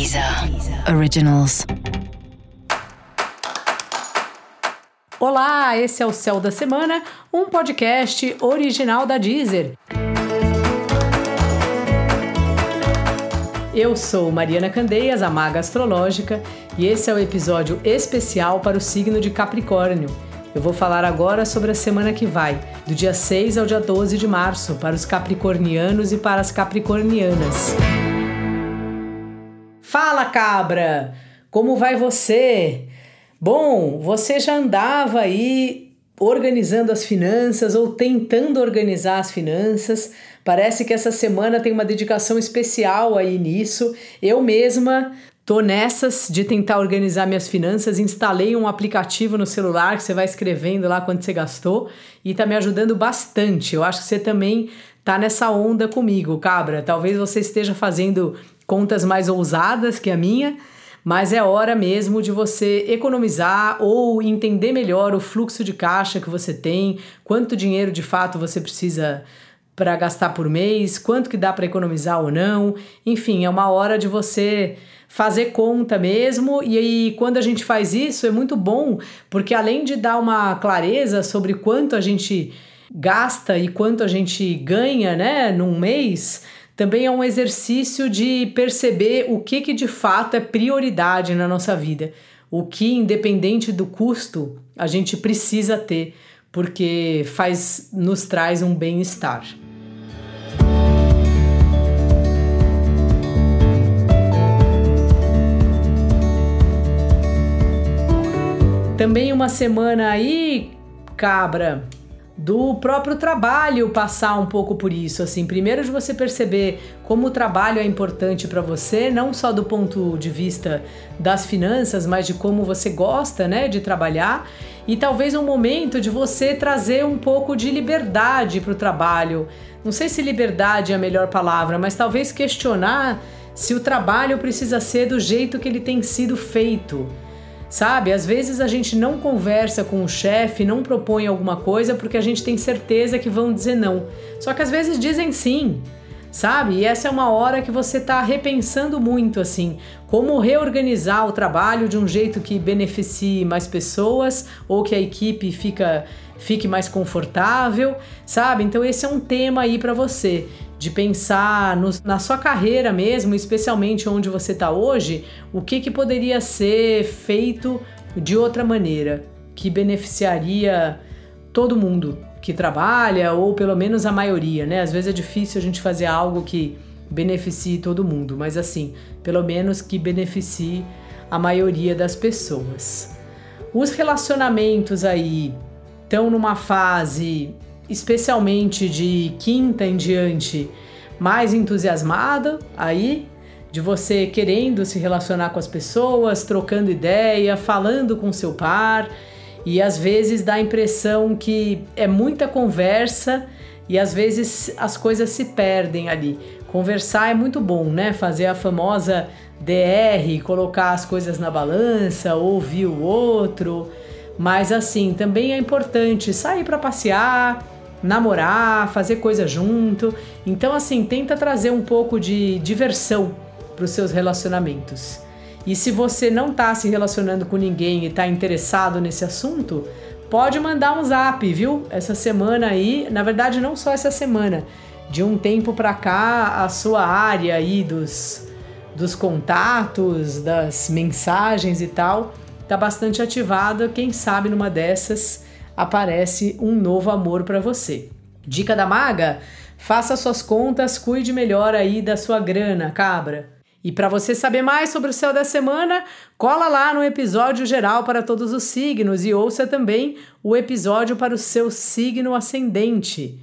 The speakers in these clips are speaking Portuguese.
Deezer Originals. Olá, esse é o Céu da Semana, um podcast original da Deezer. Eu sou Mariana Candeias, a maga astrológica, e esse é o episódio especial para o signo de Capricórnio. Eu vou falar agora sobre a semana que vai, do dia 6 ao dia 12 de março, para os capricornianos e para as capricornianas. Fala, cabra! Como vai você? Bom, você já andava aí organizando as finanças ou tentando organizar as finanças. Parece que essa semana tem uma dedicação especial aí nisso. Eu mesma Tô nessas de tentar organizar minhas finanças, instalei um aplicativo no celular que você vai escrevendo lá quanto você gastou e tá me ajudando bastante. Eu acho que você também tá nessa onda comigo, cabra. Talvez você esteja fazendo contas mais ousadas que a minha, mas é hora mesmo de você economizar ou entender melhor o fluxo de caixa que você tem, quanto dinheiro de fato você precisa para gastar por mês, quanto que dá para economizar ou não. Enfim, é uma hora de você fazer conta mesmo. E aí, quando a gente faz isso, é muito bom, porque além de dar uma clareza sobre quanto a gente gasta e quanto a gente ganha, né, num mês, também é um exercício de perceber o que, que de fato é prioridade na nossa vida. O que, independente do custo, a gente precisa ter, porque faz nos traz um bem-estar. Também uma semana aí, cabra, do próprio trabalho passar um pouco por isso, assim, primeiro de você perceber como o trabalho é importante para você, não só do ponto de vista das finanças, mas de como você gosta, né, de trabalhar, e talvez um momento de você trazer um pouco de liberdade para o trabalho. Não sei se liberdade é a melhor palavra, mas talvez questionar se o trabalho precisa ser do jeito que ele tem sido feito Sabe? Às vezes a gente não conversa com o chefe, não propõe alguma coisa porque a gente tem certeza que vão dizer não. Só que às vezes dizem sim, sabe? E essa é uma hora que você está repensando muito assim, como reorganizar o trabalho de um jeito que beneficie mais pessoas ou que a equipe fica, fique mais confortável, sabe? Então esse é um tema aí para você de pensar no, na sua carreira mesmo, especialmente onde você está hoje, o que, que poderia ser feito de outra maneira que beneficiaria todo mundo que trabalha ou pelo menos a maioria, né? Às vezes é difícil a gente fazer algo que beneficie todo mundo, mas assim, pelo menos que beneficie a maioria das pessoas. Os relacionamentos aí estão numa fase especialmente de quinta em diante, mais entusiasmada aí, de você querendo se relacionar com as pessoas, trocando ideia, falando com seu par, e às vezes dá a impressão que é muita conversa e às vezes as coisas se perdem ali. Conversar é muito bom, né? Fazer a famosa DR, colocar as coisas na balança, ouvir o outro. Mas assim, também é importante sair para passear, namorar, fazer coisa junto. Então, assim, tenta trazer um pouco de diversão para os seus relacionamentos. E se você não está se relacionando com ninguém e está interessado nesse assunto, pode mandar um zap, viu? Essa semana aí, na verdade, não só essa semana, de um tempo para cá, a sua área aí dos, dos contatos, das mensagens e tal, tá bastante ativada. Quem sabe numa dessas aparece um novo amor para você. Dica da maga: faça suas contas, cuide melhor aí da sua grana, cabra. E para você saber mais sobre o céu da semana, cola lá no episódio geral para todos os signos e ouça também o episódio para o seu signo ascendente.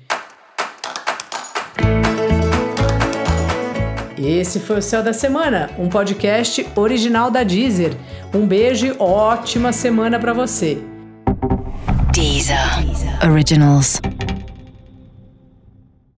Esse foi o Céu da Semana, um podcast original da Deezer. Um beijo e ótima semana para você. Deezer. Originals.